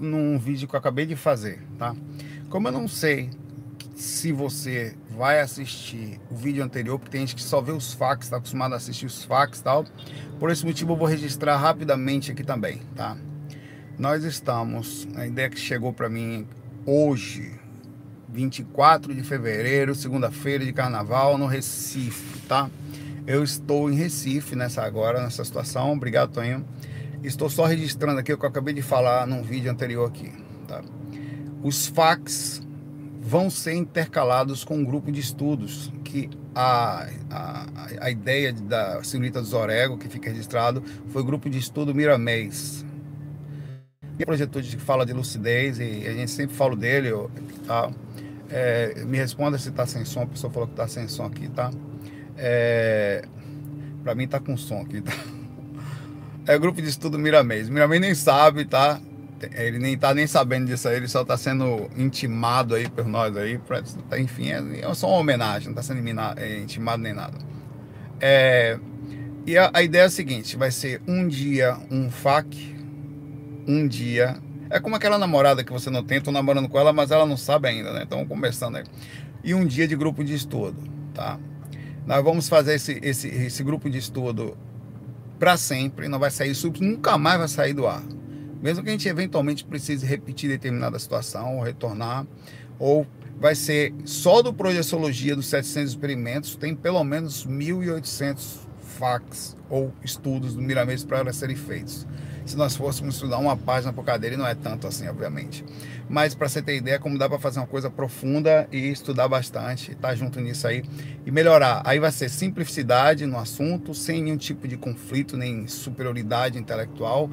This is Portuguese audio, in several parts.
num vídeo que eu acabei de fazer, tá? Como eu não sei se você vai assistir o vídeo anterior, porque tem gente que só vê os fax, está acostumado a assistir os fax e tal. Por esse motivo eu vou registrar rapidamente aqui também, tá? Nós estamos, a ideia que chegou para mim hoje, 24 de fevereiro, segunda-feira de carnaval, no Recife, tá? Eu estou em Recife nessa agora, nessa situação. Obrigado, Tonho. Estou só registrando aqui o que eu acabei de falar num vídeo anterior aqui, tá? Os fax vão ser intercalados com um grupo de estudos que a, a, a ideia da senhorita do Zorego, que fica registrado, foi o grupo de estudo Miramês. E projeto que fala de lucidez e a gente sempre fala dele, tá? É, me responda se está sem som, a pessoa falou que está sem som aqui, tá? É, para mim tá com som aqui, tá? É o grupo de estudo Miramês. Miramês nem sabe, tá? Ele nem tá nem sabendo disso aí, ele só tá sendo intimado aí por nós aí, pra, enfim, é, é só uma homenagem, não tá sendo é, intimado nem nada. É, e a, a, ideia é a seguinte, vai ser um dia um FAQ, um dia... É como aquela namorada que você não tem, tô namorando com ela, mas ela não sabe ainda, né? Então conversando aí. E um dia de grupo de estudo, tá? Nós vamos fazer esse, esse, esse grupo de estudo para sempre, não vai sair, nunca mais vai sair do ar. Mesmo que a gente eventualmente precise repetir determinada situação, ou retornar, ou vai ser só do Projeciologia dos 700 experimentos, tem pelo menos 1.800 fax ou estudos do Miramês para serem feitos. Se nós fôssemos estudar uma página por cadeira, e não é tanto assim, obviamente. Mas para você ter ideia como dá para fazer uma coisa profunda e estudar bastante, estar tá junto nisso aí e melhorar. Aí vai ser simplicidade no assunto, sem nenhum tipo de conflito nem superioridade intelectual,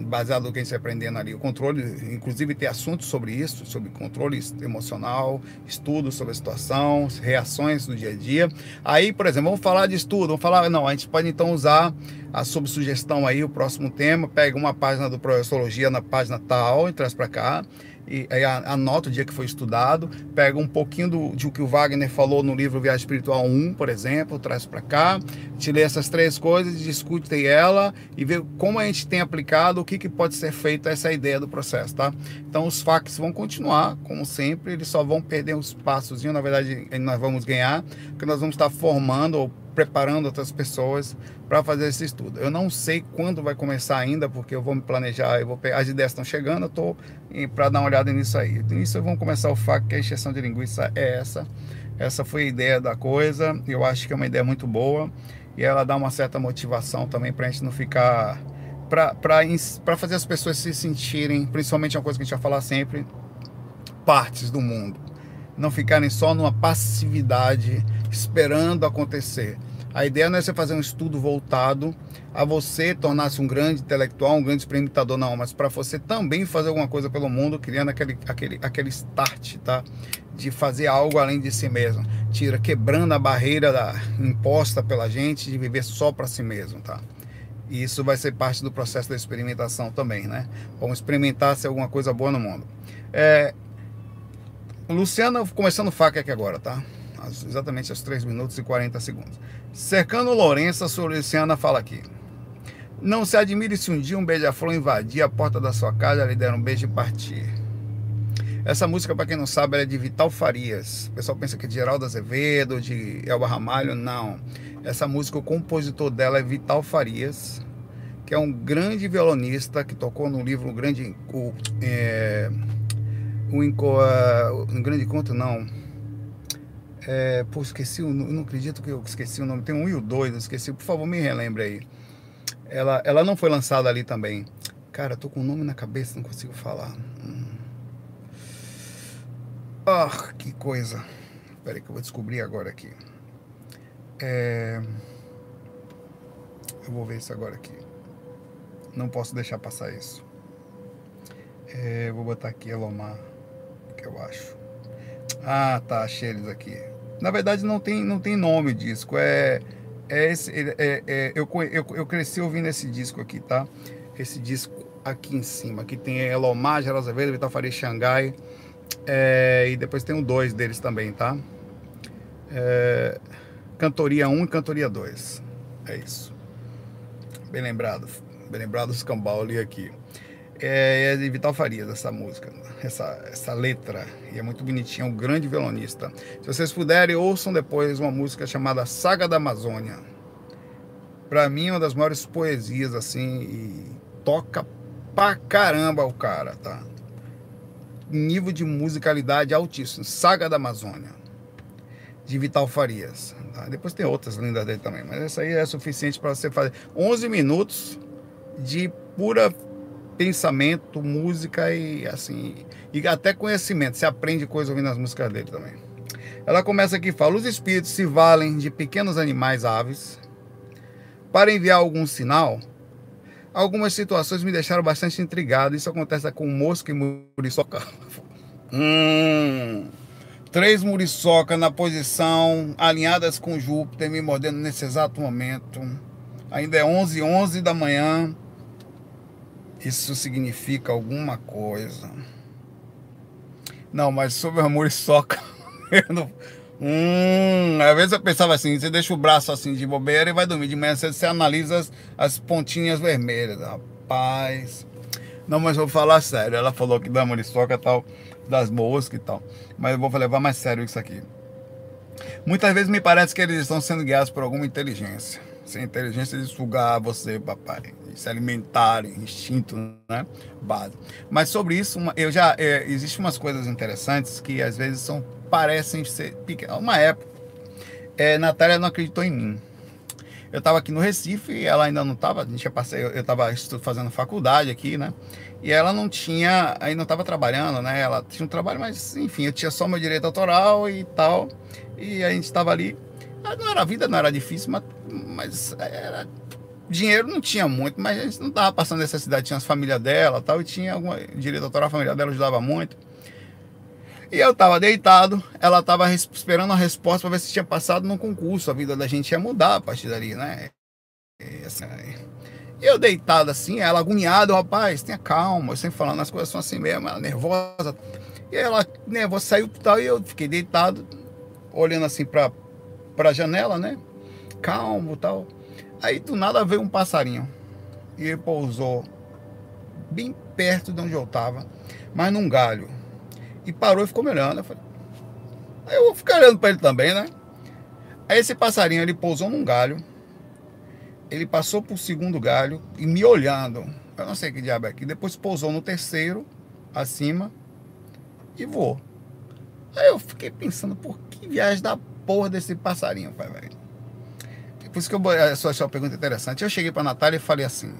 baseado no que a gente está aprendendo ali, o controle, inclusive ter assuntos sobre isso, sobre controle emocional, estudos sobre a situação, reações do dia a dia. Aí, por exemplo, vamos falar de estudo, vamos falar, não, a gente pode então usar a sob sugestão aí, o próximo tema, pega uma página do Professologia na página tal e traz para cá e anota o dia que foi estudado, pega um pouquinho do, de o que o Wagner falou no livro Viagem Espiritual 1, por exemplo, traz para cá, te lê essas três coisas, discute ela e vê como a gente tem aplicado, o que, que pode ser feito essa ideia do processo, tá? Então os facs vão continuar, como sempre, eles só vão perder uns passos, na verdade nós vamos ganhar, porque nós vamos estar formando ou preparando outras pessoas para fazer esse estudo. Eu não sei quando vai começar ainda, porque eu vou me planejar, eu vou pegar, as ideias estão chegando, eu estou para dar uma olhada nisso aí. Nisso vamos começar o fato que a injeção de linguiça é essa. Essa foi a ideia da coisa, eu acho que é uma ideia muito boa e ela dá uma certa motivação também para a gente não ficar. para fazer as pessoas se sentirem, principalmente uma coisa que a gente vai falar sempre, partes do mundo. Não ficarem só numa passividade esperando acontecer. A ideia não é você fazer um estudo voltado a você tornar-se um grande intelectual, um grande experimentador, não, mas para você também fazer alguma coisa pelo mundo, criando aquele, aquele, aquele start, tá? De fazer algo além de si mesmo. Tira, quebrando a barreira da, imposta pela gente de viver só para si mesmo, tá? E isso vai ser parte do processo da experimentação também, né? Vamos experimentar se alguma coisa boa no mundo. É, Luciana, começando faca aqui agora, tá? Exatamente aos 3 minutos e 40 segundos. Cercando Lourenço, a Luciana fala aqui. Não se admire se um dia um beija-flor invadir a porta da sua casa, lhe der um beijo e partir. Essa música, para quem não sabe, é de Vital Farias. O pessoal pensa que é de Geraldo Azevedo, de Elba Ramalho. Não. Essa música, o compositor dela é Vital Farias, que é um grande violonista que tocou no livro O Grande. O, é, o, o, um Grande Conto, não é, pô, esqueci o não acredito que eu esqueci o nome. Tem um e o dois, esqueci. Por favor, me relembre aí. Ela, ela não foi lançada ali também. Cara, tô com o nome na cabeça, não consigo falar. Hum. Ah, que coisa. Espera aí que eu vou descobrir agora aqui. É... Eu vou ver isso agora aqui. Não posso deixar passar isso. É, vou botar aqui Elomar, que eu acho. Ah, tá, achei eles aqui. Na verdade, não tem, não tem nome disco. É, é esse, é, é, eu, eu, eu cresci ouvindo esse disco aqui, tá? Esse disco aqui em cima. Aqui tem Elomar, Geraldo Azevedo, Vital Faria Xangai. É, e depois tem um dois deles também, tá? É, cantoria 1 e Cantoria 2. É isso. Bem lembrado. Bem lembrado os cambau ali aqui. É, é de Vital Farias essa música, essa, essa letra. E é muito bonitinha, um grande violonista. Se vocês puderem, ouçam depois uma música chamada Saga da Amazônia. Para mim, é uma das maiores poesias, assim, e toca pra caramba o cara, tá? Nível de musicalidade altíssimo. Saga da Amazônia, de Vital Farias. Tá? Depois tem outras lindas dele também, mas essa aí é suficiente para você fazer 11 minutos de pura pensamento, música e assim, e até conhecimento. Você aprende coisa ouvindo as músicas dele também. Ela começa aqui, fala: os espíritos se valem de pequenos animais, aves, para enviar algum sinal Algumas situações me deixaram bastante intrigado. Isso acontece com mosca e muriçoca. Hum, três muriçoca na posição, alinhadas com Júpiter, me mordendo nesse exato momento. Ainda é 11 11 da manhã. Isso significa alguma coisa. Não, mas sobre a muriçoca, eu não, Hum, às vezes eu pensava assim, você deixa o braço assim de bobeira e vai dormir. De manhã você, você analisa as, as, pontinhas vermelhas. Rapaz. Não, mas vou falar sério. Ela falou que da muriçoca tal, das moscas e tal. Mas eu vou levar mais sério isso aqui. Muitas vezes me parece que eles estão sendo guiados por alguma inteligência. Sem inteligência de sugar você, papai. Se alimentarem, instinto, né? Base. Mas sobre isso, eu já. É, Existem umas coisas interessantes que às vezes são parecem ser pequenas. Uma época, é, Natália não acreditou em mim. Eu estava aqui no Recife e ela ainda não estava. A gente já passei, eu estava fazendo faculdade aqui, né? E ela não tinha, aí não estava trabalhando, né? Ela tinha um trabalho, mas enfim, eu tinha só meu direito autoral e tal. E a gente estava ali. Não era a vida, não era difícil, mas, mas era dinheiro não tinha muito, mas a gente não estava passando necessidade. Tinha as famílias dela tal, e tinha algum direito autoral, a família dela ajudava muito. E eu tava deitado, ela tava esperando a resposta para ver se tinha passado no concurso. A vida da gente ia mudar a partir dali, né? E, assim, eu deitado assim, ela agoniada, rapaz, tenha calma. Eu sempre falando, as coisas são assim mesmo, ela nervosa. E ela nervosa saiu e tal, e eu fiquei deitado, olhando assim pra, pra janela, né? Calmo tal. Aí do nada veio um passarinho. E ele pousou bem perto de onde eu tava, mas num galho e parou e ficou me olhando. Eu falei, aí eu vou ficar olhando para ele também, né? Aí esse passarinho, ele pousou num galho. Ele passou por segundo galho e me olhando. Eu não sei que diabo é aqui. Depois pousou no terceiro, acima, e voou. Aí eu fiquei pensando, por que viagem da porra desse passarinho, pai, velho? Por isso que eu só achei uma pergunta interessante. Eu cheguei pra Natália e falei assim,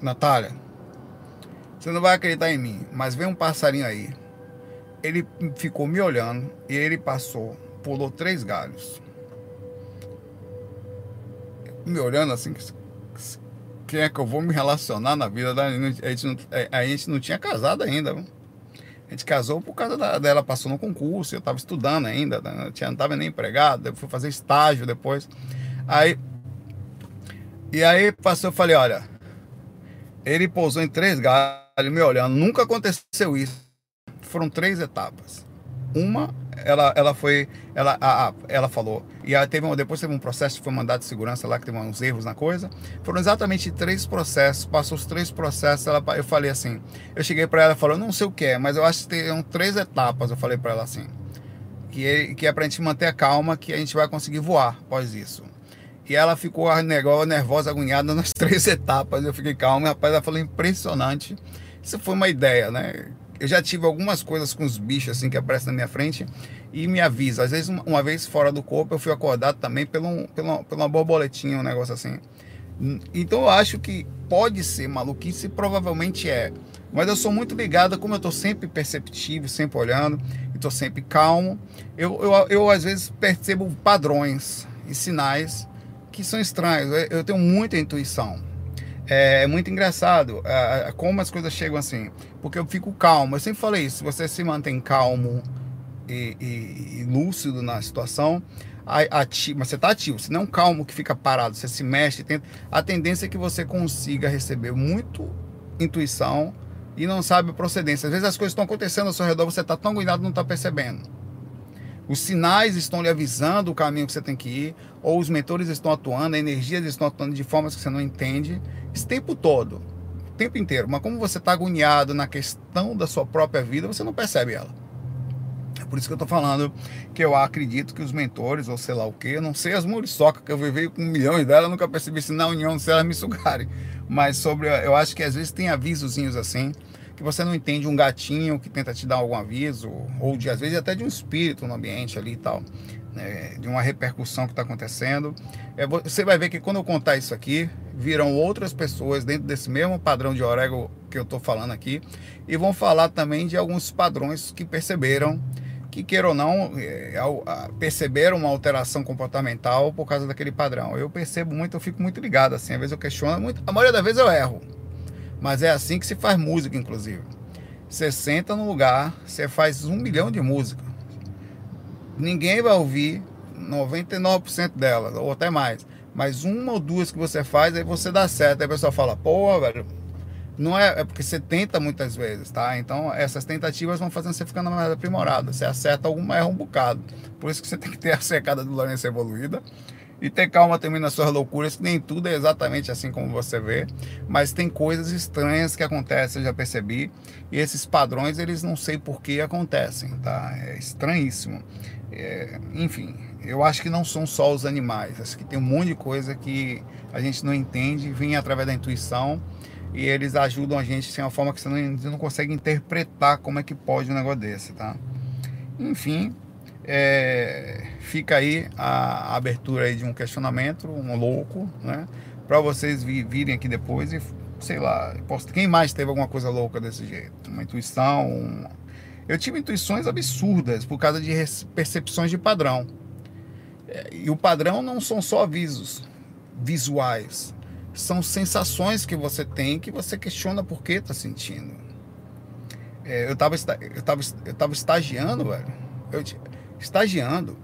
Natália, você não vai acreditar em mim, mas vem um passarinho aí ele ficou me olhando e ele passou, pulou três galhos. Me olhando assim, quem é que eu vou me relacionar na vida da a gente não, a gente não tinha casado ainda. A gente casou por causa da, dela, passou no concurso, eu estava estudando ainda, né? não estava nem empregado, eu fui fazer estágio depois. Aí, e aí passou, eu falei, olha, ele pousou em três galhos me olhando, nunca aconteceu isso foram três etapas. Uma, ela, ela foi, ela, a, a, ela falou, e ela teve, depois teve um processo que foi mandado de segurança lá, que teve uns erros na coisa. Foram exatamente três processos, passou os três processos, ela, eu falei assim, eu cheguei para ela e falou, não sei o que é, mas eu acho que tem três etapas, eu falei para ela assim, que que é pra gente manter a calma, que a gente vai conseguir voar após isso. E ela ficou nervosa, agoniada nas três etapas. Eu fiquei calmo, rapaz, ela falou impressionante. Isso foi uma ideia, né? eu já tive algumas coisas com os bichos assim que aparecem na minha frente e me avisa. Às vezes, uma, uma vez fora do corpo, eu fui acordado também por, um, por uma borboletinha, um negócio assim. Então eu acho que pode ser maluquice, provavelmente é. Mas eu sou muito ligado, como eu estou sempre perceptivo, sempre olhando, estou sempre calmo. Eu, eu, eu às vezes percebo padrões e sinais que são estranhos. Eu, tenho muita intuição. É, é muito engraçado é, como as coisas chegam assim, porque eu fico calmo. Eu sempre falei isso: se você se mantém calmo e, e, e lúcido na situação, ativo, mas você está ativo, você não é calmo que fica parado, você se mexe, tenta, a tendência é que você consiga receber muito intuição e não sabe procedência. Às vezes as coisas estão acontecendo ao seu redor, você está tão cuidado não está percebendo. Os sinais estão lhe avisando o caminho que você tem que ir, ou os mentores estão atuando, a energias estão atuando de formas que você não entende, esse tempo todo tempo inteiro, mas como você está agoniado na questão da sua própria vida, você não percebe ela. É por isso que eu estou falando que eu acredito que os mentores, ou sei lá o que, não sei as muriçocas, que eu vivi com milhões delas, nunca percebi se na união se elas me sugarem. Mas sobre, eu acho que às vezes tem avisozinhos assim, que você não entende um gatinho que tenta te dar algum aviso, ou de às vezes até de um espírito no ambiente ali e tal né, de uma repercussão que está acontecendo. É, você vai ver que quando eu contar isso aqui, virão outras pessoas dentro desse mesmo padrão de orego que eu estou falando aqui e vão falar também de alguns padrões que perceberam que queira ou não é, perceberam uma alteração comportamental por causa daquele padrão. Eu percebo muito, eu fico muito ligado assim, às vezes eu questiono muito, a maioria das vezes eu erro. Mas é assim que se faz música, inclusive. Você senta no lugar, você faz um milhão de músicas ninguém vai ouvir 99% delas, ou até mais. Mas uma ou duas que você faz, aí você dá certo. Aí a pessoa fala, pô, velho, não é, é porque você tenta muitas vezes, tá? Então essas tentativas vão fazendo você ficando mais aprimorado. Você acerta alguma, erra um bocado. Por isso que você tem que ter a secada do Lourenço evoluída. E ter calma também nas suas loucuras, que nem tudo é exatamente assim como você vê. Mas tem coisas estranhas que acontecem, eu já percebi. E esses padrões, eles não sei por que acontecem, tá? É estranhíssimo. É, enfim, eu acho que não são só os animais, acho que tem um monte de coisa que a gente não entende, vem através da intuição e eles ajudam a gente de uma forma que você não, você não consegue interpretar como é que pode um negócio desse, tá? Enfim, é, fica aí a, abertura aí de um questionamento, um louco, né? Para vocês virem aqui depois e, sei lá, quem mais teve alguma coisa louca desse jeito? Uma intuição, eu tive intuições absurdas por causa de percepções de padrão. É, e o padrão não são só avisos visuais, são sensações que você tem que você questiona por que está sentindo. É, eu estava eu tava, eu tava estagiando, velho. Eu, estagiando.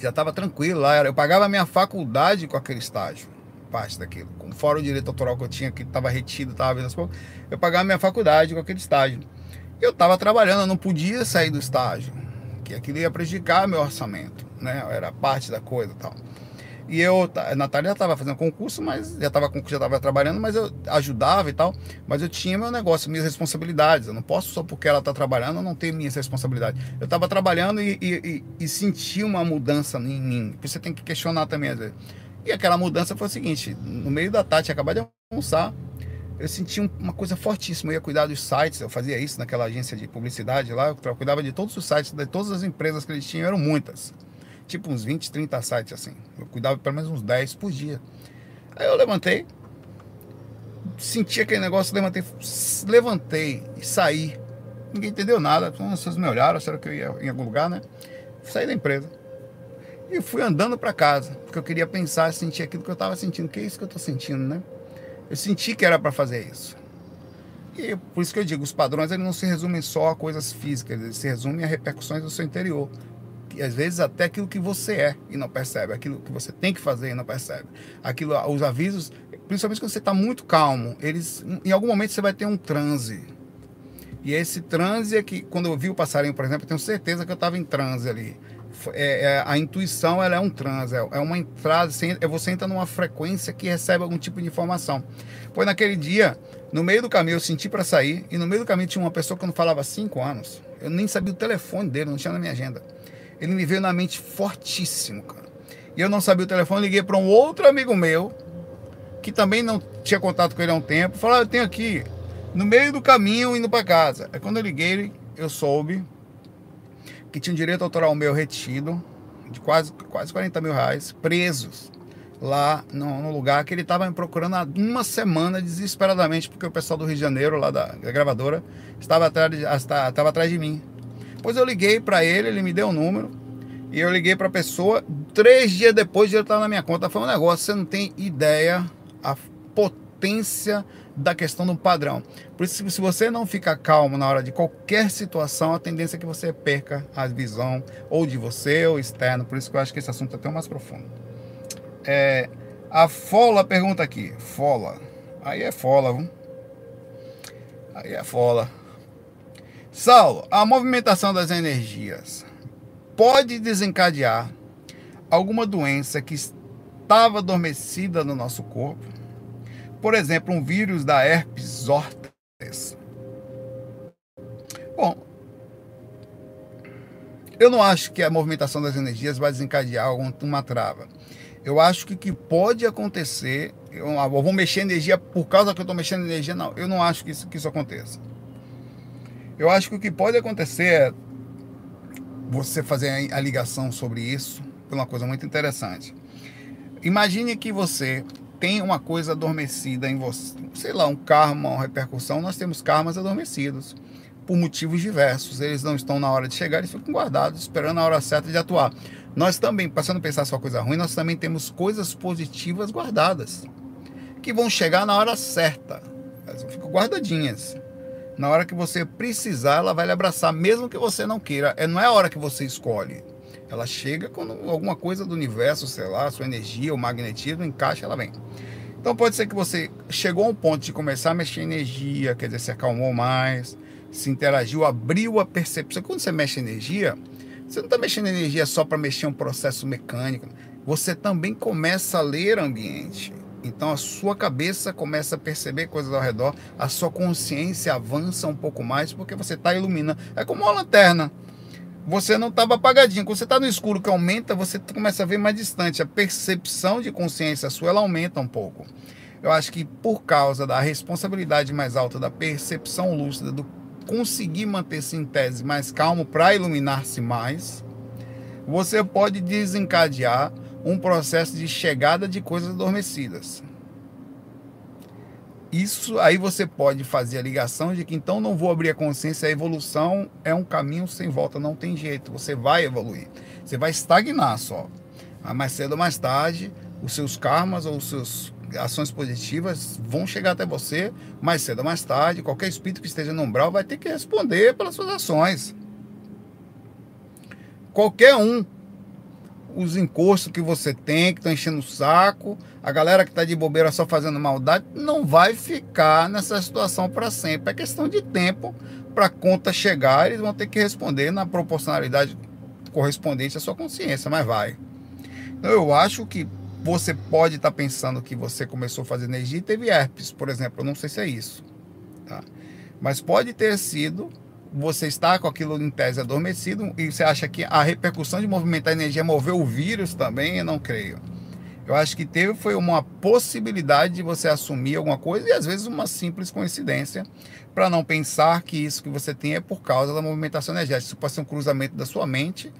Já estava tranquilo lá. Eu pagava a minha faculdade com aquele estágio. Parte daquilo. Com fora o direito autoral que eu tinha, que estava retido, estava vendo as coisas. Eu pagava a minha faculdade com aquele estágio. Eu estava trabalhando, eu não podia sair do estágio, que aquilo ia prejudicar meu orçamento, né? Era parte da coisa e tal. E eu, a Natália estava fazendo concurso, mas já estava já estava trabalhando, mas eu ajudava e tal. Mas eu tinha meu negócio, minhas responsabilidades. Eu não posso só porque ela está trabalhando, eu não tenho minhas responsabilidades. Eu estava trabalhando e, e, e, e, senti uma mudança em mim. Você tem que questionar também às vezes. E aquela mudança foi o seguinte: no meio da tarde, acabei de almoçar, eu sentia uma coisa fortíssima. Eu ia cuidar dos sites, eu fazia isso naquela agência de publicidade lá, eu cuidava de todos os sites, de todas as empresas que eles tinham, eram muitas. Tipo uns 20, 30 sites assim. Eu cuidava pelo menos uns 10 por dia. Aí eu levantei, senti aquele negócio, levantei, levantei e saí. Ninguém entendeu nada. Vocês me olharam, acharam que eu ia em algum lugar, né? Saí da empresa. E fui andando para casa, porque eu queria pensar, sentir aquilo que eu estava sentindo. Que é isso que eu estou sentindo, né? Eu senti que era para fazer isso. E por isso que eu digo, os padrões eles não se resumem só a coisas físicas, eles se resumem a repercussões do seu interior. E às vezes até aquilo que você é e não percebe, aquilo que você tem que fazer e não percebe. Aquilo, os avisos, principalmente quando você está muito calmo, eles, em algum momento você vai ter um transe. E esse transe é que, quando eu vi o passarinho, por exemplo, eu tenho certeza que eu estava em transe ali é, é, a intuição ela é um trans, é, é uma entrada, é você entra numa frequência que recebe algum tipo de informação. Pois naquele dia, no meio do caminho, eu senti para sair, e no meio do caminho tinha uma pessoa que eu não falava há cinco anos. Eu nem sabia o telefone dele, não tinha na minha agenda. Ele me veio na mente fortíssimo, cara. E eu não sabia o telefone, liguei para um outro amigo meu, que também não tinha contato com ele há um tempo, falou: ah, Eu tenho aqui, no meio do caminho, indo para casa. Aí quando eu liguei, eu soube que tinha um direito autoral meu retido, de quase, quase 40 mil reais, presos lá no, no lugar que ele estava me procurando há uma semana desesperadamente, porque o pessoal do Rio de Janeiro, lá da, da gravadora, estava atrás, de, estava atrás de mim. Pois eu liguei para ele, ele me deu o um número, e eu liguei para a pessoa, três dias depois de ele estar na minha conta. Foi um negócio, você não tem ideia a potência da questão do padrão. Por isso, se você não ficar calmo na hora de qualquer situação, a tendência é que você perca a visão ou de você ou externo. Por isso que eu acho que esse assunto é até mais profundo. É, a Fola pergunta aqui. Fola. Aí é Fola, viu? Aí é Fola. Saulo, a movimentação das energias pode desencadear alguma doença que estava adormecida no nosso corpo? Por exemplo, um vírus da herpes zoster. Bom, eu não acho que a movimentação das energias vai desencadear alguma trava. Eu acho que que pode acontecer, eu, eu vou mexer energia por causa que eu estou mexendo energia, não. Eu não acho que isso, que isso aconteça. Eu acho que o que pode acontecer é você fazer a ligação sobre isso por uma coisa muito interessante. Imagine que você tem uma coisa adormecida em você, sei lá, um karma, uma repercussão. Nós temos karmas adormecidos por motivos diversos. Eles não estão na hora de chegar, eles ficam guardados, esperando a hora certa de atuar. Nós também, passando a pensar só coisa ruim, nós também temos coisas positivas guardadas, que vão chegar na hora certa. Elas ficam guardadinhas. Na hora que você precisar, ela vai lhe abraçar, mesmo que você não queira. É, não é a hora que você escolhe. Ela chega quando alguma coisa do universo, sei lá, sua energia, o magnetismo encaixa, ela vem. Então pode ser que você chegou a um ponto de começar a mexer energia, quer dizer, se acalmou mais, se interagiu, abriu a percepção. Quando você mexe energia, você não está mexendo energia só para mexer um processo mecânico. Você também começa a ler ambiente. Então a sua cabeça começa a perceber coisas ao redor, a sua consciência avança um pouco mais porque você está iluminando. É como uma lanterna. Você não estava apagadinho. Quando você está no escuro que aumenta, você começa a ver mais distante. A percepção de consciência sua ela aumenta um pouco. Eu acho que por causa da responsabilidade mais alta, da percepção lúcida, do conseguir manter-se em tese mais calmo para iluminar-se mais, você pode desencadear um processo de chegada de coisas adormecidas. Isso aí você pode fazer a ligação de que então não vou abrir a consciência, a evolução é um caminho sem volta, não tem jeito, você vai evoluir. Você vai estagnar só. Mas mais cedo ou mais tarde, os seus karmas ou os seus ações positivas vão chegar até você mais cedo ou mais tarde. Qualquer espírito que esteja no umbral vai ter que responder pelas suas ações. Qualquer um. Os encostos que você tem, que estão enchendo o saco, a galera que está de bobeira só fazendo maldade, não vai ficar nessa situação para sempre. É questão de tempo para a conta chegar, eles vão ter que responder na proporcionalidade correspondente à sua consciência, mas vai. Então, eu acho que você pode estar tá pensando que você começou a fazer energia e teve herpes, por exemplo. Eu não sei se é isso. Tá? Mas pode ter sido você está com aquilo em tese adormecido e você acha que a repercussão de movimentar energia moveu o vírus também, eu não creio. Eu acho que teve foi uma possibilidade de você assumir alguma coisa e às vezes uma simples coincidência para não pensar que isso que você tem é por causa da movimentação energética. Isso pode ser um cruzamento da sua mente,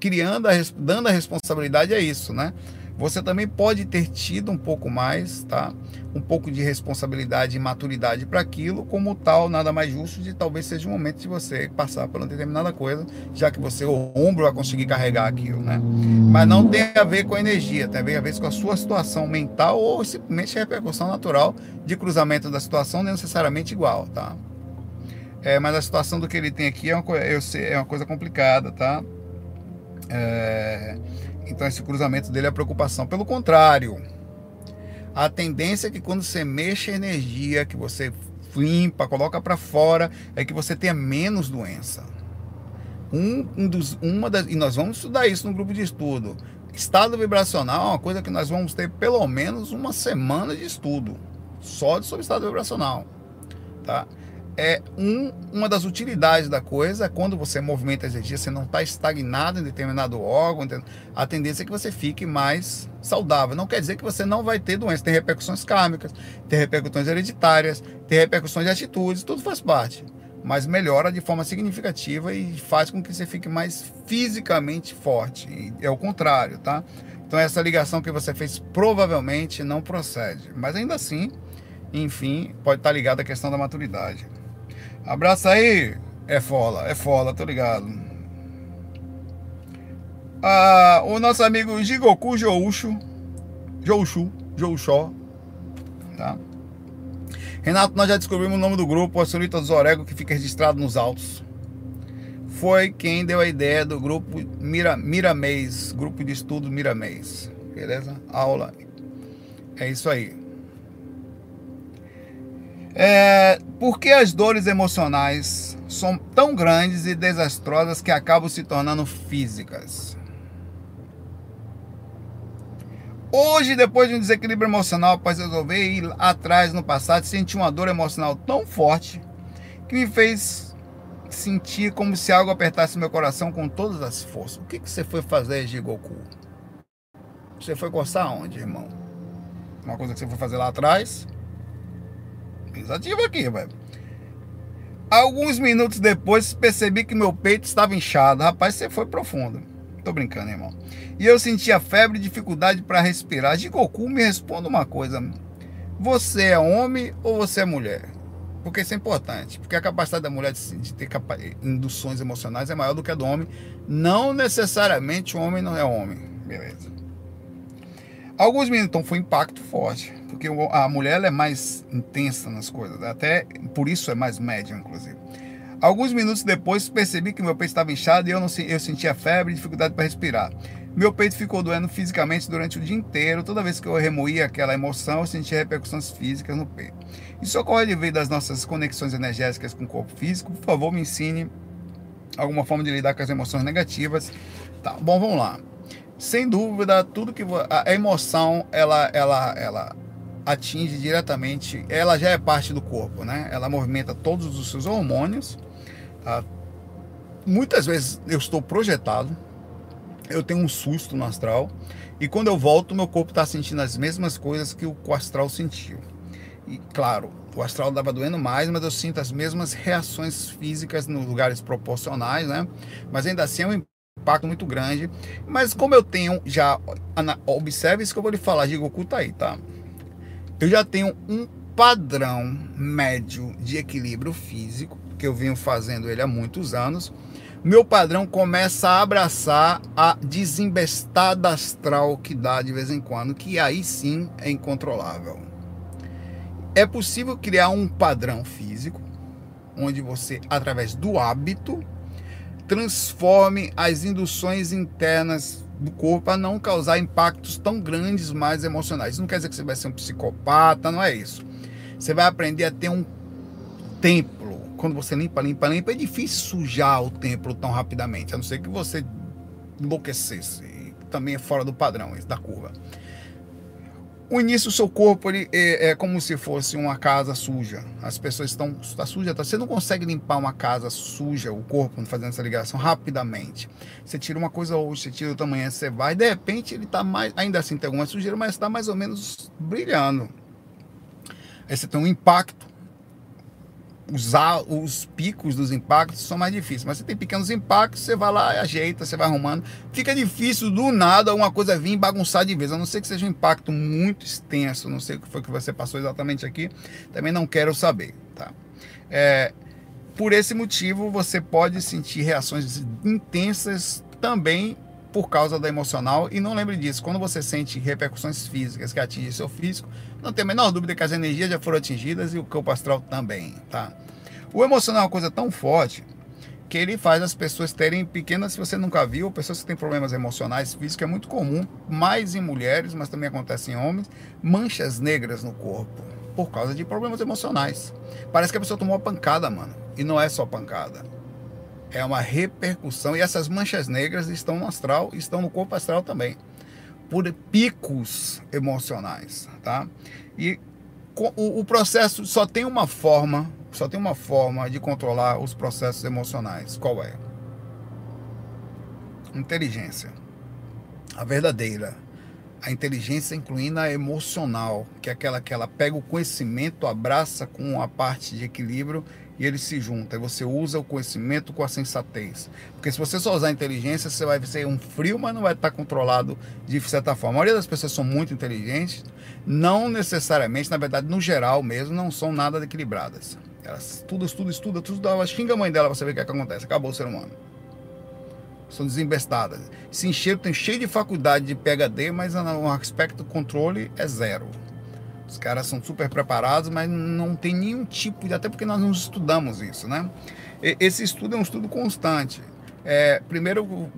criando a, dando a responsabilidade a isso, né? Você também pode ter tido um pouco mais, tá? Um pouco de responsabilidade e maturidade para aquilo, como tal, nada mais justo de talvez seja o momento de você passar por uma determinada coisa, já que você o ombro vai conseguir carregar aquilo, né? Mas não tem a ver com a energia, tem a ver, a ver com a sua situação mental ou simplesmente a repercussão natural de cruzamento da situação, não necessariamente igual, tá? É, mas a situação do que ele tem aqui é uma, é uma coisa complicada, tá? É, então esse cruzamento dele é a preocupação. Pelo contrário, a tendência é que quando você mexe a energia, que você limpa, coloca para fora, é que você tenha menos doença. Um, um dos, uma das, e nós vamos estudar isso no grupo de estudo. Estado vibracional é uma coisa que nós vamos ter pelo menos uma semana de estudo só sobre estado vibracional, tá? É um, uma das utilidades da coisa, é quando você movimenta a energia, você não está estagnado em determinado órgão, a tendência é que você fique mais saudável. Não quer dizer que você não vai ter doença, tem repercussões kármicas, tem repercussões hereditárias, tem repercussões de atitudes, tudo faz parte. Mas melhora de forma significativa e faz com que você fique mais fisicamente forte. E é o contrário, tá? Então essa ligação que você fez provavelmente não procede. Mas ainda assim, enfim, pode estar ligado à questão da maturidade. Abraço aí. É fola, é fola, tô ligado. Ah, o nosso amigo Jigoku Joushu. Joushu. Jouxó. Tá? Renato, nós já descobrimos o nome do grupo, a Senhorita dos Orego, que fica registrado nos autos. Foi quem deu a ideia do grupo Mira, Miramês, grupo de estudo Miramês. Beleza? Aula. É isso aí. É, por que as dores emocionais são tão grandes e desastrosas que acabam se tornando físicas? Hoje, depois de um desequilíbrio emocional, após resolver ir atrás no passado, senti uma dor emocional tão forte que me fez sentir como se algo apertasse meu coração com todas as forças. O que, que você foi fazer, Jigoku? Você foi coçar onde, irmão? Uma coisa que você foi fazer lá atrás? Pensativo aqui, velho. Alguns minutos depois, percebi que meu peito estava inchado. Rapaz, você foi profundo. Tô brincando, irmão. E eu sentia febre e dificuldade para respirar. De Goku, me responda uma coisa. Você é homem ou você é mulher? Porque isso é importante. Porque a capacidade da mulher de ter induções emocionais é maior do que a do homem. Não necessariamente o homem não é homem. Beleza. Alguns minutos, então foi um impacto forte. Porque a mulher é mais intensa nas coisas. Até por isso é mais média, inclusive. Alguns minutos depois, percebi que meu peito estava inchado e eu, não, eu sentia febre e dificuldade para respirar. Meu peito ficou doendo fisicamente durante o dia inteiro. Toda vez que eu remoía aquela emoção, eu sentia repercussões físicas no peito. Isso ocorre devido das nossas conexões energéticas com o corpo físico. Por favor, me ensine alguma forma de lidar com as emoções negativas. Tá, bom, vamos lá. Sem dúvida, tudo que a emoção ela ela ela atinge diretamente, ela já é parte do corpo, né? Ela movimenta todos os seus hormônios Tá? Muitas vezes eu estou projetado, eu tenho um susto no astral, e quando eu volto, meu corpo está sentindo as mesmas coisas que o astral sentiu. E claro, o astral estava doendo mais, mas eu sinto as mesmas reações físicas nos lugares proporcionais, né? Mas ainda assim é um impacto muito grande. Mas como eu tenho já. Observe isso que eu vou lhe falar, de Goku tá aí, tá? Eu já tenho um padrão médio de equilíbrio físico que eu venho fazendo ele há muitos anos, meu padrão começa a abraçar a desembestada astral que dá de vez em quando, que aí sim é incontrolável. É possível criar um padrão físico, onde você, através do hábito, transforme as induções internas do corpo a não causar impactos tão grandes mais emocionais. Isso não quer dizer que você vai ser um psicopata, não é isso. Você vai aprender a ter um tempo quando você limpa, limpa, limpa, é difícil sujar o templo tão rapidamente, a não ser que você enlouquecesse. Também é fora do padrão, da curva. O início do seu corpo ele é, é, como se fosse uma casa suja. As pessoas estão está suja, tá? você não consegue limpar uma casa suja, o corpo fazendo essa ligação rapidamente. Você tira uma coisa hoje, você tira outra manhã, você vai, de repente ele está mais, ainda assim tem alguma sujeira, mas está mais ou menos brilhando. Aí você tem um impacto os, os picos dos impactos são mais difíceis. Mas você tem pequenos impactos, você vai lá, ajeita, você vai arrumando. Fica difícil do nada uma coisa vir bagunçar de vez, a não ser que seja um impacto muito extenso. Não sei o que foi que você passou exatamente aqui, também não quero saber. Tá? É, por esse motivo, você pode sentir reações intensas também por causa da emocional. E não lembre disso, quando você sente repercussões físicas que atingem seu físico, não tem a menor dúvida que as energias já foram atingidas e o campo astral também, tá? O emocional é uma coisa tão forte que ele faz as pessoas terem pequenas, se você nunca viu, pessoas que têm problemas emocionais, físicos, é muito comum, mais em mulheres, mas também acontece em homens, manchas negras no corpo, por causa de problemas emocionais. Parece que a pessoa tomou uma pancada, mano. E não é só pancada é uma repercussão. E essas manchas negras estão no astral, estão no corpo astral também, por picos emocionais, tá? E o, o processo só tem uma forma, só tem uma forma de controlar os processos emocionais. Qual é? Inteligência. A verdadeira. A inteligência incluindo a emocional, que é aquela que ela pega o conhecimento, abraça com a parte de equilíbrio e ele se junta. E você usa o conhecimento com a sensatez. Porque se você só usar a inteligência, você vai ser um frio, mas não vai estar controlado de certa forma. A maioria das pessoas são muito inteligentes, não necessariamente, na verdade, no geral mesmo, não são nada equilibradas. Elas tudo estuda, estuda, tudo, ela xinga a mãe dela para saber o que, é que acontece. Acabou o ser humano. São desembestadas. Se encheram, tem cheio de faculdade de PHD, mas o aspecto controle é zero. Os caras são super preparados, mas não tem nenhum tipo de. Até porque nós não estudamos isso, né? Esse estudo é um estudo constante. É, primeiro,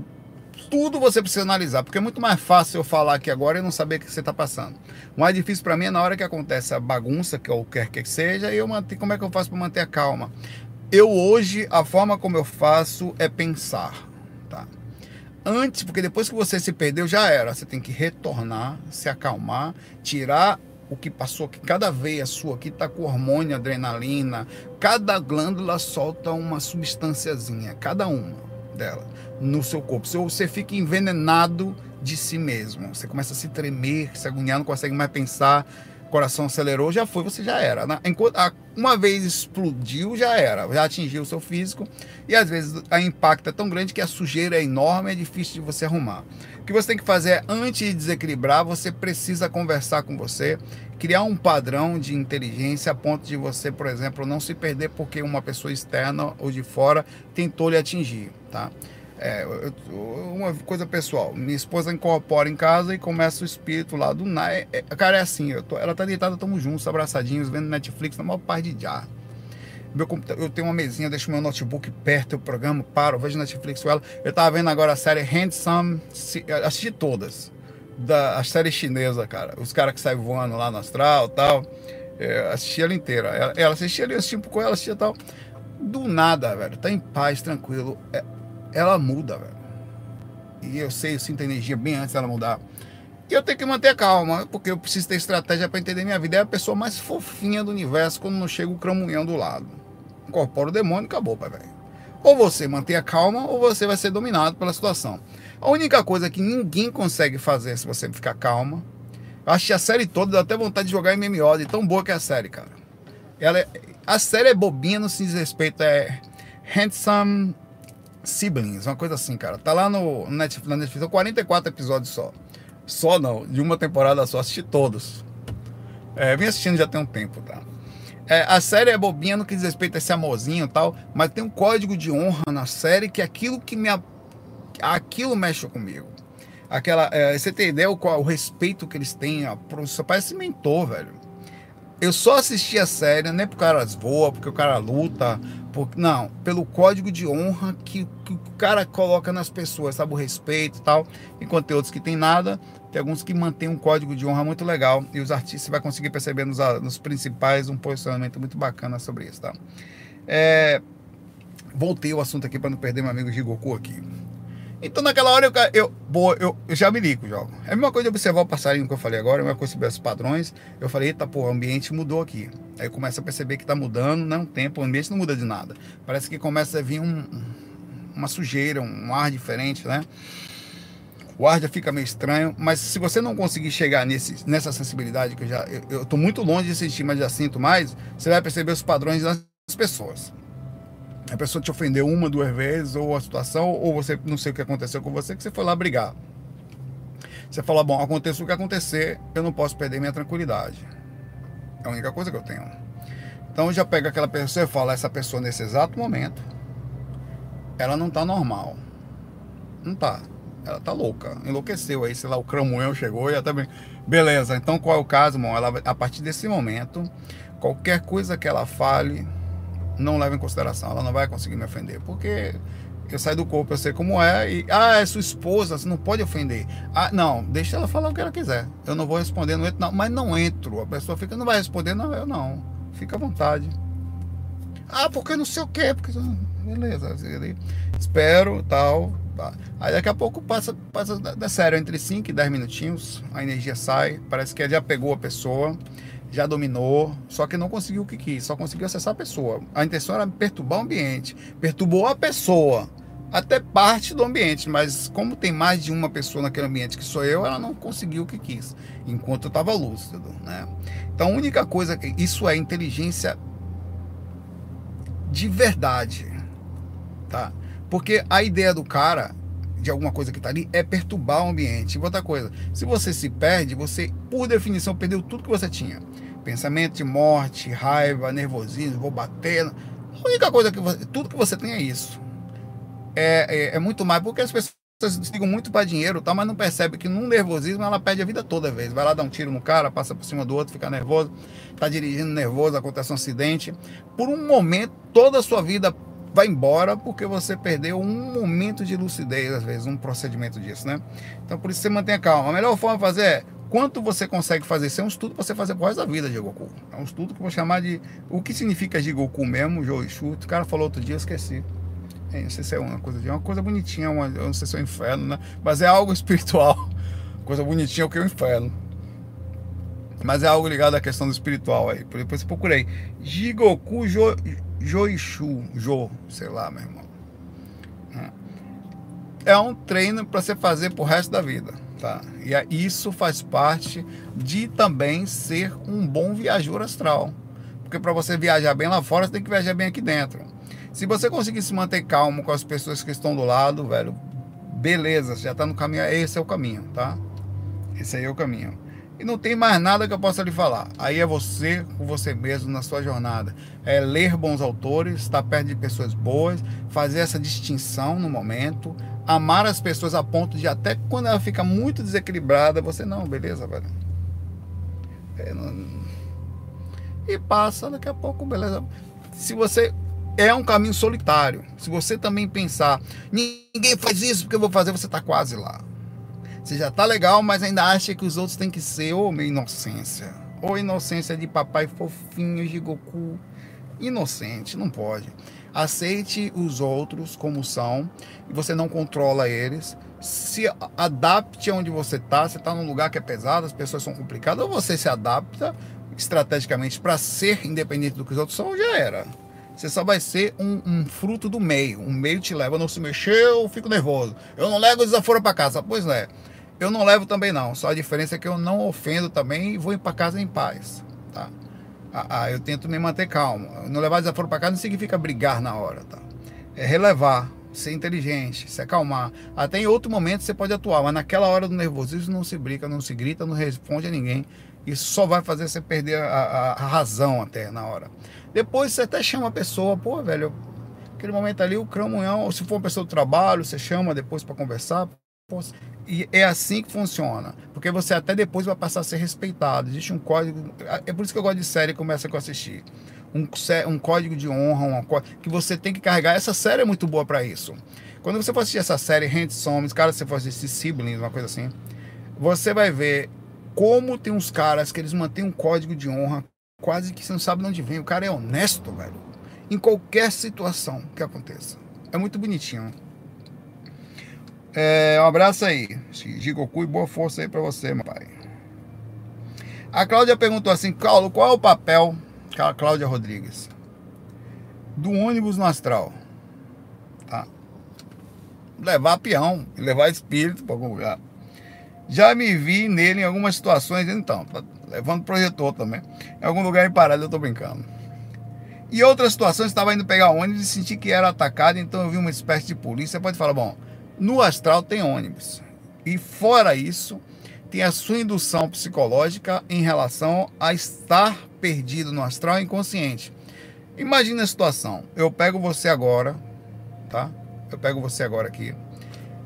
tudo você precisa analisar, porque é muito mais fácil eu falar aqui agora e não saber o que você está passando. O mais difícil para mim é na hora que acontece a bagunça, que eu quer que seja, eu manter, como é que eu faço para manter a calma? Eu hoje, a forma como eu faço é pensar. Tá? antes, porque depois que você se perdeu já era. Você tem que retornar, se acalmar, tirar o que passou aqui. Cada veia sua aqui está com hormônio, adrenalina. Cada glândula solta uma substânciazinha, cada uma dela, no seu corpo. Se você fica envenenado de si mesmo, você começa a se tremer, se agoniar, não consegue mais pensar coração acelerou, já foi, você já era. Né? Uma vez explodiu, já era, já atingiu o seu físico. E às vezes a impacto é tão grande que a sujeira é enorme, é difícil de você arrumar. O que você tem que fazer é, antes de desequilibrar, você precisa conversar com você, criar um padrão de inteligência a ponto de você, por exemplo, não se perder porque uma pessoa externa ou de fora tentou lhe atingir, tá? É, uma coisa pessoal, minha esposa incorpora em casa e começa o espírito lá do nada. É, é, cara, é assim, tô, ela tá deitada, estamos juntos, abraçadinhos, vendo Netflix na maior parte de já. Meu eu tenho uma mesinha, deixo meu notebook perto, eu programa, paro, vejo Netflix com ela. Eu tava vendo agora a série Handsome, assisti todas, da, a série chinesa, cara. Os caras que saem voando lá no astral e tal. É, assisti ela inteira. Ela, ela assistia ali, eu assisti pouco ela, assistia tal. Do nada, velho, tá em paz, tranquilo. É, ela muda, velho. E eu sei, eu sinto a energia bem antes dela mudar. E eu tenho que manter calma, porque eu preciso ter estratégia para entender minha vida. É a pessoa mais fofinha do universo quando não chega o cramunhão do lado. Incorpora o demônio e acabou, pai, velho. Ou você mantém a calma, ou você vai ser dominado pela situação. A única coisa que ninguém consegue fazer se você ficar calma. Eu achei a série toda, dá até vontade de jogar MMO, de tão boa que é a série, cara. Ela é, a série é bobinha no se diz respeito, é Handsome Siblings, uma coisa assim, cara. Tá lá no Netflix, na Netflix, são 44 episódios só. Só não, de uma temporada só, assisti todos. É, vim assistindo já tem um tempo, tá? É, a série é bobinha no que diz respeito a esse amorzinho e tal, mas tem um código de honra na série que é aquilo que me. Aquilo mexe comigo. Aquela. É, você tem ideia o, o respeito que eles têm? A, parece mentor, velho. Eu só assisti a série, nem porque o cara voa, porque o cara luta, por, não, pelo código de honra que, que, o cara coloca nas pessoas, sabe? O respeito e tal. Enquanto tem outros que tem nada, tem alguns que mantêm um código de honra muito legal. E os artistas vai conseguir perceber nos, nos principais um posicionamento muito bacana sobre isso, tá? É, voltei o assunto aqui para não perder meu amigo Gigoku aqui. Então naquela hora eu, eu, boa, eu, eu já me ligo, jogo. É a mesma coisa de observar o passarinho que eu falei agora, é a mesma coisa sobre os padrões. Eu falei, eita, pô, o ambiente mudou aqui. Aí começa a perceber que tá mudando, não tempo, o ambiente não muda de nada. Parece que começa a vir um, uma sujeira, um ar diferente, né? O ar já fica meio estranho, mas se você não conseguir chegar nesse, nessa sensibilidade, que eu já eu, eu tô muito longe de sentir, mas já sinto mais, você vai perceber os padrões das pessoas a pessoa te ofendeu uma, duas vezes, ou a situação, ou você não sei o que aconteceu com você, que você foi lá brigar. Você fala, bom, aconteça o que acontecer, eu não posso perder minha tranquilidade. É a única coisa que eu tenho. Então já pega aquela pessoa e fala, essa pessoa nesse exato momento, ela não tá normal. Não tá. Ela tá louca. Enlouqueceu aí, sei lá, o cramunhão chegou e até bem. Beleza, então qual é o caso, irmão? Ela, a partir desse momento, qualquer coisa que ela fale, não leva em consideração. Ela não vai conseguir me ofender, porque eu saio do corpo, eu sei como é, e ah, é sua esposa, você não pode ofender. Ah, não, deixa ela falar o que ela quiser. Eu não vou responder, não entro, não, mas não entro. A pessoa fica, não vai responder, não, eu não. Fica à vontade. Ah, porque não sei o quê, porque beleza, espero, tal. Aí daqui a pouco passa, passa da sério, entre 5 e 10 minutinhos, a energia sai, parece que já pegou a pessoa já dominou, só que não conseguiu o que quis, só conseguiu acessar a pessoa. A intenção era perturbar o ambiente, perturbou a pessoa, até parte do ambiente, mas como tem mais de uma pessoa naquele ambiente que sou eu, ela não conseguiu o que quis, enquanto eu estava lúcido, né? Então a única coisa, isso é inteligência de verdade, tá? Porque a ideia do cara de alguma coisa que está ali é perturbar o ambiente. E outra coisa, se você se perde, você, por definição, perdeu tudo que você tinha. Pensamento de morte, raiva, nervosismo, vou bater. A única coisa que você, tudo que você tem é isso. É, é, é muito mais, porque as pessoas ligam muito para dinheiro, tá, mas não percebe que num nervosismo ela perde a vida toda vez. Vai lá dar um tiro no cara, passa por cima do outro, fica nervoso, tá dirigindo nervoso, acontece um acidente. Por um momento, toda a sua vida vai embora porque você perdeu um momento de lucidez, às vezes, um procedimento disso, né? Então, por isso você mantenha calma. A melhor forma de fazer é quanto você consegue fazer. Isso é um estudo para você fazer por resto da vida, Jigoku. É um estudo que eu vou chamar de o que significa Jigoku mesmo, Joe Chute. O cara falou outro dia, eu esqueci. É, não sei se é uma coisa, é uma coisa bonitinha, uma, eu não sei se é um inferno, né? Mas é algo espiritual. Coisa bonitinha é o que é o inferno. Mas é algo ligado à questão do espiritual aí. Depois eu procurei. Jigoku jo, Joishu. Jo, sei lá, meu irmão. É um treino para você fazer pro resto da vida. Tá? E isso faz parte de também ser um bom viajor astral. Porque para você viajar bem lá fora, você tem que viajar bem aqui dentro. Se você conseguir se manter calmo com as pessoas que estão do lado, velho, beleza, já tá no caminho, esse é o caminho, tá? Esse aí é o caminho. E não tem mais nada que eu possa lhe falar. Aí é você com você mesmo na sua jornada. É ler bons autores, estar perto de pessoas boas, fazer essa distinção no momento, amar as pessoas a ponto de até quando ela fica muito desequilibrada, você não, beleza, velho. É, não... E passa daqui a pouco, beleza. Se você é um caminho solitário, se você também pensar, ninguém faz isso porque eu vou fazer, você está quase lá. Você já tá legal, mas ainda acha que os outros têm que ser, ô oh, minha inocência. Ou oh, inocência de papai fofinho de Goku. Inocente, não pode. Aceite os outros como são e você não controla eles. Se adapte onde você está. Você está num lugar que é pesado, as pessoas são complicadas, ou você se adapta estrategicamente para ser independente do que os outros são, já era. Você só vai ser um, um, fruto do meio. O meio te leva, não se mexer, eu fico nervoso. Eu não levo desaforo para casa. Pois é. Eu não levo também não. Só a diferença é que eu não ofendo também e vou para casa em paz. Tá? Ah, ah, eu tento me manter calmo. Não levar desaforo para casa não significa brigar na hora, tá? É relevar, ser inteligente, se acalmar. Até em outro momento você pode atuar, mas naquela hora do nervosismo não se briga, não se grita, não responde a ninguém. Isso só vai fazer você perder a, a, razão até na hora. Depois você até chama a pessoa, pô, velho, aquele momento ali, o cramunhão, se for uma pessoa do trabalho, você chama depois para conversar. E é assim que funciona. Porque você até depois vai passar a ser respeitado. Existe um código. É por isso que eu gosto de série que começa com assistir. Um, um código de honra, que você tem que carregar. Essa série é muito boa para isso. Quando você for assistir essa série, Handsome, cara, se você for assistir Siblings, uma coisa assim, você vai ver como tem uns caras que eles mantêm um código de honra quase que você não sabe de onde vem. O cara é honesto, velho. Em qualquer situação que aconteça. É muito bonitinho. É, um abraço aí. Jigoku e boa força aí pra você, meu pai. A Cláudia perguntou assim, Paulo, qual é o papel, Cláudia Rodrigues, do ônibus no astral? Tá? Levar peão, levar espírito para algum lugar. Já me vi nele em algumas situações, então, tá levando projetor também. Em algum lugar em parada, eu tô brincando. E outras situações, estava indo pegar ônibus e senti que era atacado, então eu vi uma espécie de polícia. Você pode falar, bom, no astral tem ônibus. E fora isso, tem a sua indução psicológica em relação a estar perdido no astral inconsciente. Imagina a situação. Eu pego você agora, tá? Eu pego você agora aqui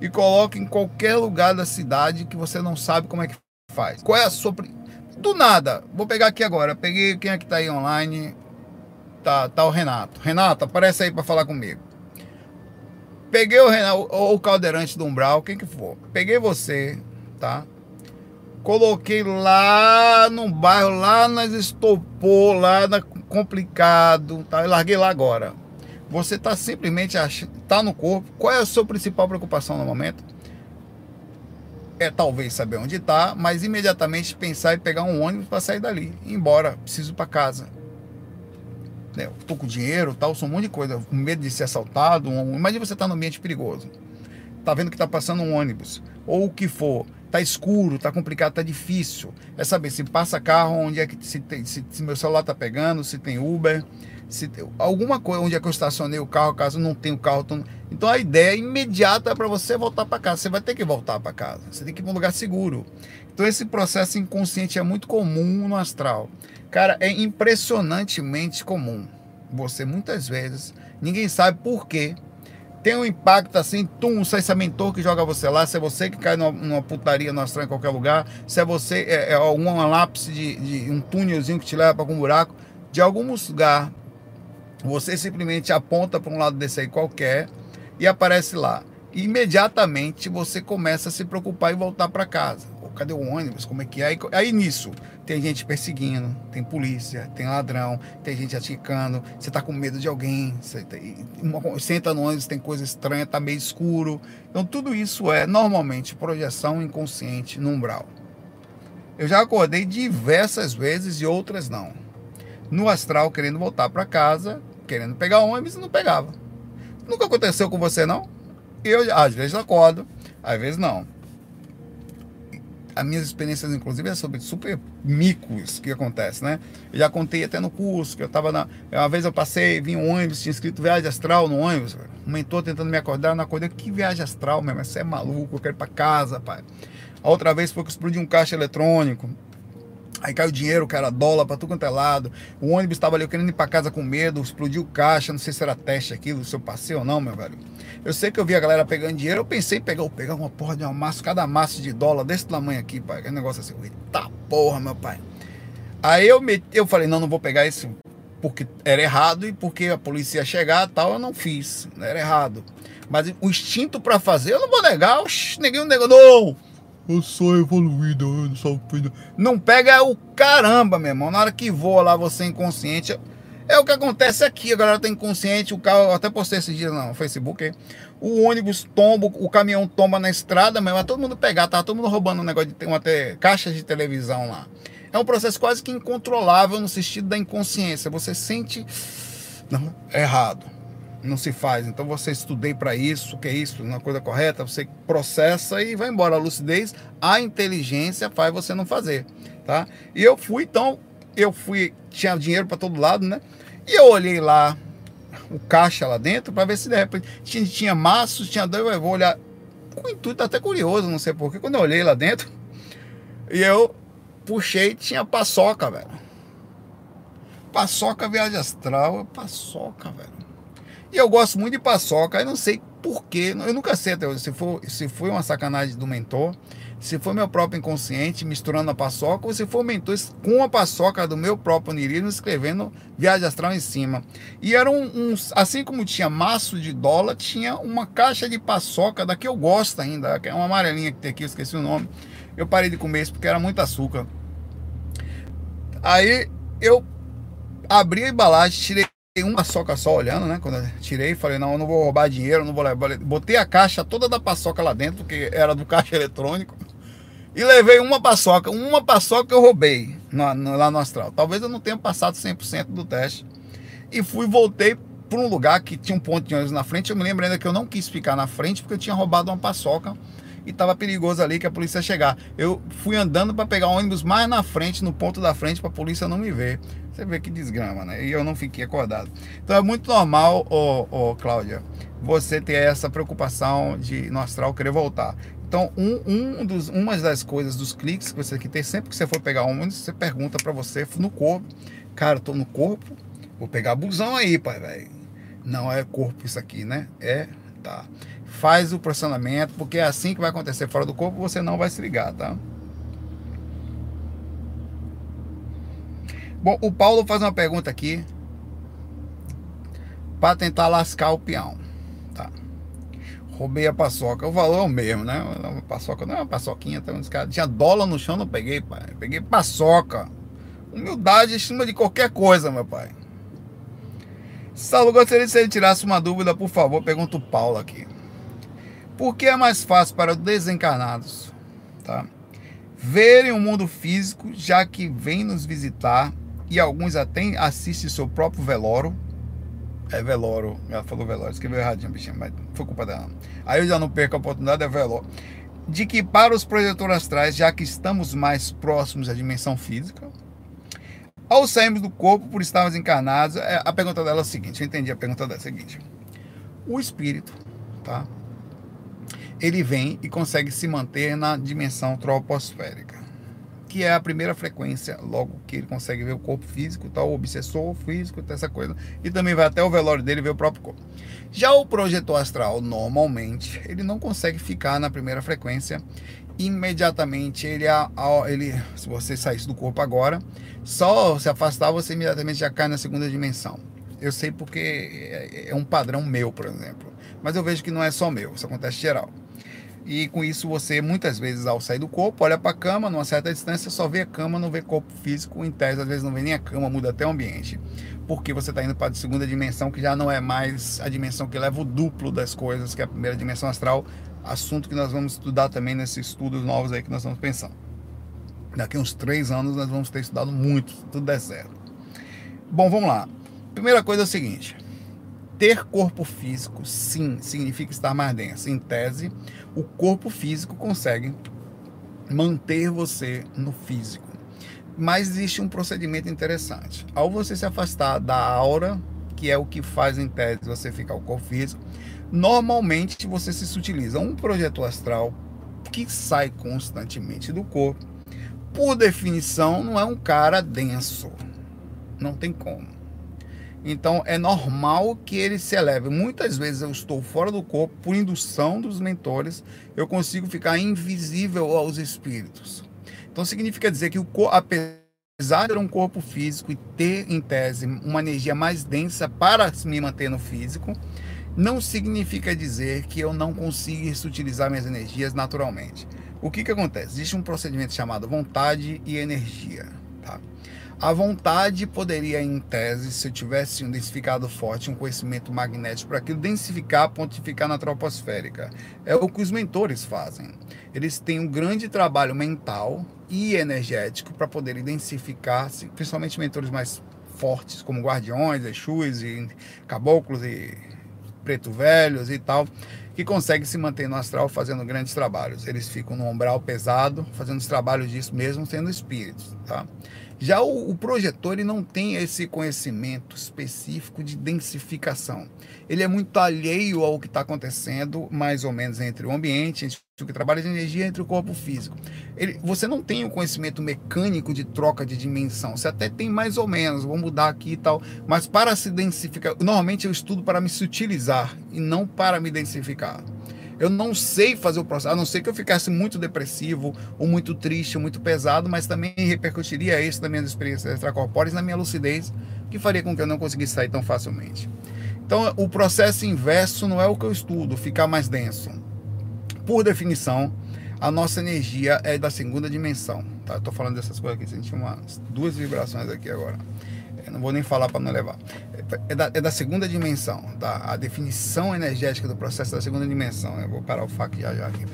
e coloco em qualquer lugar da cidade que você não sabe como é que faz. Qual é a sua do nada? Vou pegar aqui agora. Peguei quem é que tá aí online? Tá, tá o Renato. Renato, aparece aí para falar comigo. Peguei o Renato, ou o caldeirante do umbral, quem que for. Peguei você, tá? Coloquei lá no bairro, lá nas estopou, lá na complicado, tá? Eu larguei lá agora. Você tá simplesmente ach... tá no corpo. Qual é a sua principal preocupação no momento? É talvez saber onde tá, mas imediatamente pensar em pegar um ônibus para sair dali, ir embora, preciso para casa né, com dinheiro, tal, sou um monte de coisa, com medo de ser assaltado. Um, imagina você estar tá num ambiente perigoso. Tá vendo que tá passando um ônibus, ou o que for, tá escuro, tá complicado, tá difícil. É saber se passa carro, onde é que se, tem, se, se meu celular tá pegando, se tem Uber, se tem, alguma coisa, onde é que eu estacionei o carro, caso não tenha o carro. Tô... Então a ideia imediata é para você voltar para casa. Você vai ter que voltar para casa. Você tem que ir para um lugar seguro. Então esse processo inconsciente é muito comum no astral. Cara, é impressionantemente comum. Você muitas vezes, ninguém sabe por quê. Tem um impacto assim, tum, se é esse mentor que joga você lá, se é você que cai numa, numa putaria no astral em qualquer lugar, se é você, é, é algum lápis de, de, um túnelzinho que te leva para algum buraco, de algum lugar, você simplesmente aponta para um lado desse aí qualquer e aparece lá. Imediatamente você começa a se preocupar e voltar para casa cadê o ônibus? Como é que é? Aí, aí nisso, tem gente perseguindo, tem polícia, tem ladrão, tem gente aticando, você tá com medo de alguém, você entra no ônibus, tem coisa estranha, tá meio escuro. Então tudo isso é normalmente projeção inconsciente no umbral. Eu já acordei diversas vezes e outras não. No astral, querendo voltar para casa, querendo pegar ônibus não pegava. Nunca aconteceu com você, não? Eu, às vezes, acordo, às vezes não as minhas experiências, inclusive, é sobre super micos que acontece, né? Eu já contei até no curso, que eu tava na. Uma vez eu passei, vim um ônibus, tinha escrito viagem astral no ônibus. Um mentor tentando me acordar, não acordei. Que viagem astral, mesmo? Você é maluco, eu quero ir pra casa, pai. A outra vez foi que explodiu um caixa eletrônico. Aí caiu dinheiro, cara, dólar pra tudo quanto é lado. O ônibus estava ali, querendo ir pra casa com medo, explodiu caixa, não sei se era teste aquilo, se eu passei ou não, meu velho. Eu sei que eu vi a galera pegando dinheiro, eu pensei em pegar, pegar uma porra de uma massa, cada massa de dólar desse tamanho aqui, pai. Aquele negócio assim, eita porra, meu pai. Aí eu, eu falei, não, não vou pegar isso porque era errado e porque a polícia ia chegar tal, eu não fiz, era errado. Mas o instinto para fazer, eu não vou negar, oxi, ninguém negou, não eu sou evoluído, eu não sou filho. Não pega o caramba, meu irmão. Na hora que voa lá, você inconsciente. É o que acontece aqui, a galera tá inconsciente, o carro, até postei esse dia no Facebook, o ônibus tomba, o caminhão tomba na estrada, mas vai todo mundo pegar, tá todo mundo roubando um negócio de uma caixa de televisão lá. É um processo quase que incontrolável no sentido da inconsciência. Você sente não, é errado não se faz. Então você estudei para isso, que é isso, uma coisa correta, você processa e vai embora. A lucidez, a inteligência faz você não fazer, tá? E eu fui, então, eu fui, tinha dinheiro para todo lado, né? E eu olhei lá o caixa lá dentro para ver se de repente tinha, tinha maços, tinha dois, eu vou olhar com intuito até curioso, não sei porquê. Quando eu olhei lá dentro, e eu puxei, tinha paçoca, velho. Paçoca viagem astral, paçoca, velho. E eu gosto muito de paçoca, eu não sei porquê, eu nunca sei até hoje, se foi, se foi uma sacanagem do mentor, se foi meu próprio inconsciente misturando a paçoca, ou se foi o mentor com a paçoca do meu próprio nirismo escrevendo Viagem Astral em cima. E era um, um, assim como tinha maço de dólar, tinha uma caixa de paçoca da que eu gosto ainda, que é uma amarelinha que tem aqui, eu esqueci o nome. Eu parei de comer isso porque era muito açúcar. Aí eu abri a embalagem, tirei uma paçoca só olhando, né? Quando eu tirei, falei, não, eu não vou roubar dinheiro, não vou levar. Botei a caixa toda da paçoca lá dentro, que era do caixa eletrônico. E levei uma paçoca. Uma paçoca eu roubei no, no, lá no astral. Talvez eu não tenha passado 100% do teste. E fui, voltei para um lugar que tinha um ponto de ônibus na frente. Eu me lembro ainda que eu não quis ficar na frente porque eu tinha roubado uma paçoca e estava perigoso ali que a polícia ia chegar. Eu fui andando para pegar o ônibus mais na frente, no ponto da frente, para a polícia não me ver. Você vê que desgrama, né? E eu não fiquei acordado. Então é muito normal, ô, ô, Cláudia, você ter essa preocupação de no astral querer voltar. Então, um, um dos, uma das coisas, dos cliques que você tem que ter, sempre que você for pegar ônibus, você pergunta para você no corpo. Cara, tô no corpo, vou pegar busão aí, pai, velho. Não é corpo isso aqui, né? É, tá faz o pressionamento, porque é assim que vai acontecer fora do corpo, você não vai se ligar, tá? Bom, o Paulo faz uma pergunta aqui para tentar lascar o peão, tá? Roubei a paçoca, o valor é o mesmo, né? A paçoca não é uma paçoquinha, tá? tinha dólar no chão, não peguei, pai. Peguei paçoca. Humildade em cima de qualquer coisa, meu pai. Saulo, gostaria de se ele tirasse uma dúvida, por favor, pergunta o Paulo aqui. Por que é mais fácil para os desencarnados tá? verem o mundo físico, já que vem nos visitar e alguns até assistem seu próprio velório? É velório, ela falou velório, escreveu erradinho, bichinho, mas foi culpa dela. Aí eu já não perco a oportunidade, é velório. De que para os projetores astrais, já que estamos mais próximos da dimensão física, ao sairmos do corpo por estarmos encarnados, é, a pergunta dela é a seguinte, eu entendi a pergunta dela é a seguinte. O espírito, tá? Ele vem e consegue se manter na dimensão troposférica, que é a primeira frequência, logo que ele consegue ver o corpo físico, tá, o obsessor físico, tá, essa coisa, e também vai até o velório dele ver o próprio corpo. Já o projetor astral, normalmente, ele não consegue ficar na primeira frequência imediatamente ele, ele se você saísse do corpo agora, só se afastar, você imediatamente já cai na segunda dimensão. Eu sei porque é, é um padrão meu, por exemplo. Mas eu vejo que não é só meu, isso acontece geral. E com isso você muitas vezes ao sair do corpo, olha para a cama, numa certa distância, só vê a cama, não vê corpo físico, em tese às vezes não vê nem a cama, muda até o ambiente. Porque você está indo para a segunda dimensão, que já não é mais a dimensão que leva o duplo das coisas, que é a primeira dimensão astral, assunto que nós vamos estudar também nesses estudos novos aí que nós estamos pensando. Daqui uns três anos nós vamos ter estudado muito, tudo der certo. Bom, vamos lá. Primeira coisa é o seguinte: ter corpo físico, sim, significa estar mais denso. Em tese, o corpo físico consegue manter você no físico. Mas existe um procedimento interessante. Ao você se afastar da aura, que é o que faz em tese você ficar o corpo físico, normalmente você se utiliza um projeto astral que sai constantemente do corpo. Por definição, não é um cara denso. Não tem como. Então é normal que ele se eleve. Muitas vezes eu estou fora do corpo, por indução dos mentores, eu consigo ficar invisível aos espíritos. Então significa dizer que o apesar de ter um corpo físico e ter, em tese, uma energia mais densa para me manter no físico, não significa dizer que eu não consiga utilizar minhas energias naturalmente. O que, que acontece? Existe um procedimento chamado vontade e energia. Tá? A vontade poderia, em tese, se eu tivesse um densificado forte, um conhecimento magnético, para aquilo densificar, pontificar na troposférica. É o que os mentores fazem. Eles têm um grande trabalho mental e energético para poder densificar, principalmente mentores mais fortes, como guardiões, exus e caboclos e preto velhos e tal, que conseguem se manter no astral fazendo grandes trabalhos. Eles ficam no umbral pesado, fazendo os trabalhos disso mesmo sendo espíritos, tá? Já o, o, projetor ele não tem esse conhecimento específico de densificação. Ele é muito alheio ao que está acontecendo, mais ou menos, entre o ambiente, entre o que trabalha de energia, entre o corpo físico. Ele, você não tem o conhecimento mecânico de troca de dimensão. Você até tem mais ou menos, vou mudar aqui e tal. Mas para se densificar, normalmente eu estudo para me sutilizar e não para me densificar. Eu não sei fazer o processo, a não ser que eu ficasse muito depressivo, ou muito triste, ou muito pesado, mas também repercutiria isso nas minhas experiências extracorpóreas, na minha lucidez, que faria com que eu não conseguisse sair tão facilmente. Então, o processo inverso não é o que eu estudo, ficar mais denso. Por definição, a nossa energia é da segunda dimensão. Tá? Tô falando dessas coisas aqui, senti umas duas vibrações aqui agora. Eu não vou nem falar para não levar é da, é da, segunda dimensão, tá? A definição energética do processo é da segunda dimensão. Eu vou parar o fac já já aqui.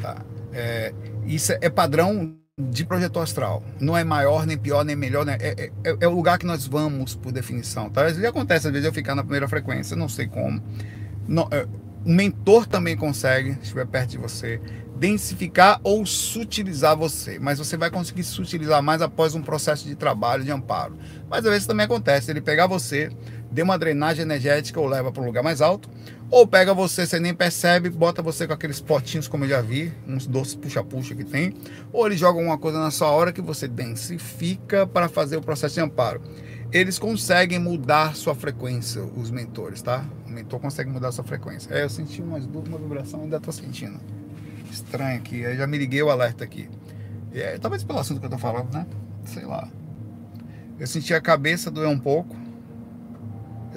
Tá? É, isso é padrão de projeto astral. Não é maior, nem pior, nem melhor. Né? É, é, é, o lugar que nós vamos, por definição. Tá? Vezes acontece, às vezes eu ficar na primeira frequência, não sei como. Não, é, o mentor também consegue, se estiver perto de você, densificar ou sutilizar você. Mas você vai conseguir sutilizar mais após um processo de trabalho, de amparo. Mas às vezes também acontece, ele pegar você, dê uma drenagem energética ou leva para um lugar mais alto, ou pega você, você nem percebe, bota você com aqueles potinhos, como eu já vi, uns doces puxa-puxa que tem, ou ele joga alguma coisa na sua hora que você densifica para fazer o processo de amparo. Eles conseguem mudar sua frequência, os mentores, tá? O mentor consegue mudar sua frequência. É, eu senti duas, uma vibração, ainda tô sentindo. Estranho aqui, aí já me liguei o alerta aqui. É, talvez pelo assunto que eu tô falando, né? Sei lá. Eu senti a cabeça doer um pouco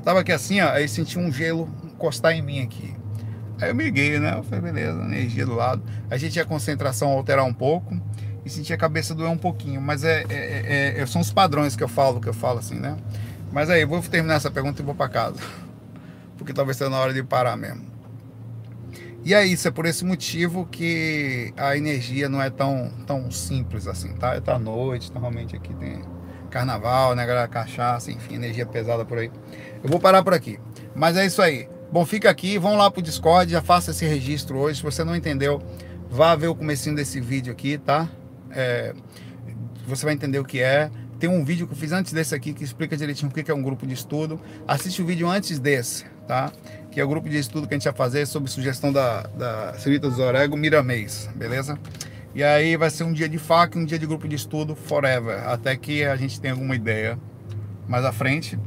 tava aqui assim, ó, aí senti um gelo encostar em mim aqui. Aí eu me liguei, né? Eu falei, beleza, energia do lado. A gente a concentração alterar um pouco e senti a cabeça doer um pouquinho. Mas é, é, é, é, são os padrões que eu falo, que eu falo assim, né? Mas aí, vou terminar essa pergunta e vou para casa. Porque talvez seja na hora de parar mesmo. E é isso, é por esse motivo que a energia não é tão, tão simples assim, tá? Tá à noite, normalmente aqui tem carnaval, né, galera? Cachaça, enfim, energia pesada por aí. Eu vou parar por aqui. Mas é isso aí. Bom, fica aqui, vão lá pro Discord, já faça esse registro hoje. Se você não entendeu, vá ver o comecinho desse vídeo aqui, tá? É, você vai entender o que é. Tem um vídeo que eu fiz antes desse aqui que explica direitinho o que é um grupo de estudo. Assiste o vídeo antes desse, tá? Que é o grupo de estudo que a gente vai fazer sobre sugestão da, da Senhorita dos Orego Miramês, beleza? E aí vai ser um dia de faca e um dia de grupo de estudo forever, até que a gente tenha alguma ideia mais à frente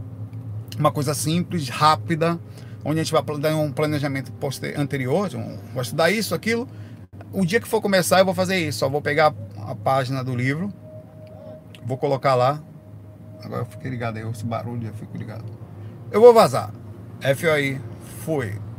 FOI, fui.